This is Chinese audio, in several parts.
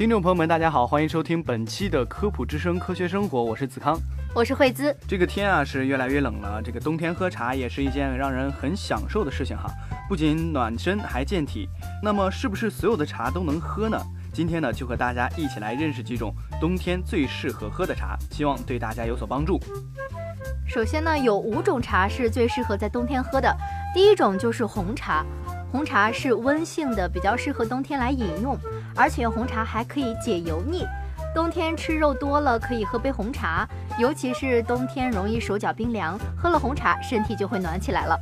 听众朋友们，大家好，欢迎收听本期的科普之声科学生活，我是子康。我是惠姿。这个天啊是越来越冷了，这个冬天喝茶也是一件让人很享受的事情哈，不仅暖身还健体。那么是不是所有的茶都能喝呢？今天呢就和大家一起来认识几种冬天最适合喝的茶，希望对大家有所帮助。首先呢，有五种茶是最适合在冬天喝的。第一种就是红茶，红茶是温性的，比较适合冬天来饮用，而且红茶还可以解油腻。冬天吃肉多了，可以喝杯红茶，尤其是冬天容易手脚冰凉，喝了红茶身体就会暖起来了。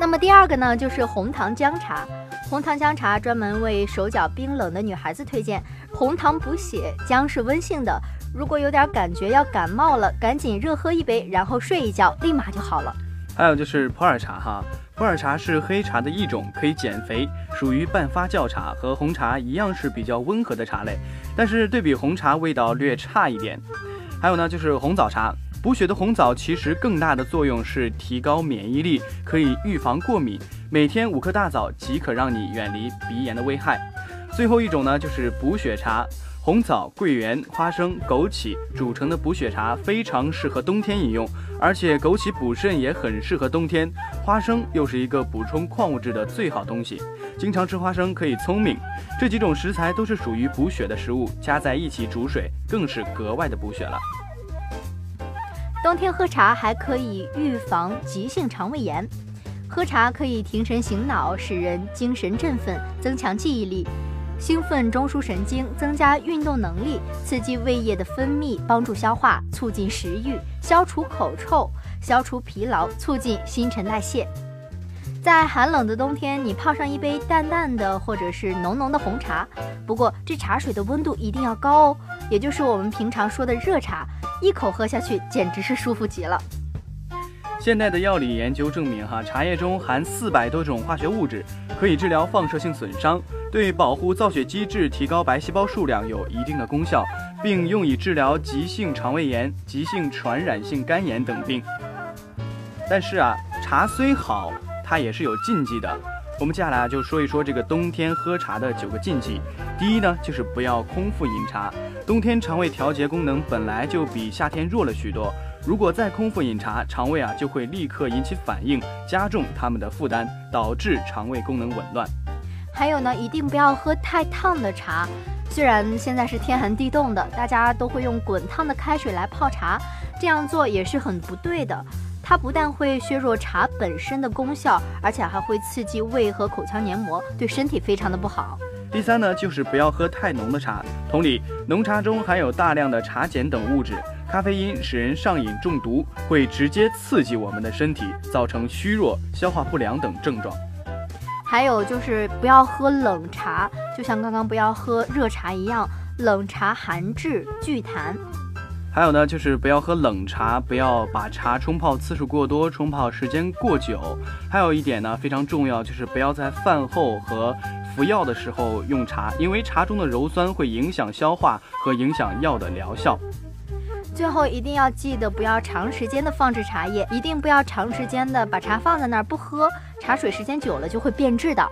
那么第二个呢，就是红糖姜茶。红糖姜茶专门为手脚冰冷的女孩子推荐，红糖补血，姜是温性的。如果有点感觉要感冒了，赶紧热喝一杯，然后睡一觉，立马就好了。还有就是普洱茶哈，普洱茶是黑茶的一种，可以减肥，属于半发酵茶，和红茶一样是比较温和的茶类，但是对比红茶味道略差一点。还有呢，就是红枣茶，补血的红枣其实更大的作用是提高免疫力，可以预防过敏，每天五颗大枣即可让你远离鼻炎的危害。最后一种呢，就是补血茶。红枣、桂圆、花生、枸杞煮成的补血茶非常适合冬天饮用，而且枸杞补肾也很适合冬天。花生又是一个补充矿物质的最好东西，经常吃花生可以聪明。这几种食材都是属于补血的食物，加在一起煮水更是格外的补血了。冬天喝茶还可以预防急性肠胃炎，喝茶可以提神醒脑，使人精神振奋，增强记忆力。兴奋中枢神经，增加运动能力，刺激胃液的分泌，帮助消化，促进食欲，消除口臭，消除疲劳，促进新陈代谢。在寒冷的冬天，你泡上一杯淡淡的或者是浓浓的红茶，不过这茶水的温度一定要高哦，也就是我们平常说的热茶，一口喝下去简直是舒服极了。现代的药理研究证明，哈，茶叶中含四百多种化学物质，可以治疗放射性损伤，对保护造血机制、提高白细胞数量有一定的功效，并用以治疗急性肠胃炎、急性传染性肝炎等病。但是啊，茶虽好，它也是有禁忌的。我们接下来啊就说一说这个冬天喝茶的九个禁忌。第一呢，就是不要空腹饮茶。冬天肠胃调节功能本来就比夏天弱了许多。如果再空腹饮茶，肠胃啊就会立刻引起反应，加重他们的负担，导致肠胃功能紊乱。还有呢，一定不要喝太烫的茶。虽然现在是天寒地冻的，大家都会用滚烫的开水来泡茶，这样做也是很不对的。它不但会削弱茶本身的功效，而且还会刺激胃和口腔黏膜，对身体非常的不好。第三呢，就是不要喝太浓的茶。同理，浓茶中含有大量的茶碱等物质。咖啡因使人上瘾中毒，会直接刺激我们的身体，造成虚弱、消化不良等症状。还有就是不要喝冷茶，就像刚刚不要喝热茶一样，冷茶寒滞聚痰。还有呢，就是不要喝冷茶，不要把茶冲泡次数过多，冲泡时间过久。还有一点呢，非常重要，就是不要在饭后和服药的时候用茶，因为茶中的鞣酸会影响消化和影响药的疗效。最后一定要记得不要长时间的放置茶叶，一定不要长时间的把茶放在那儿不喝，茶水时间久了就会变质的。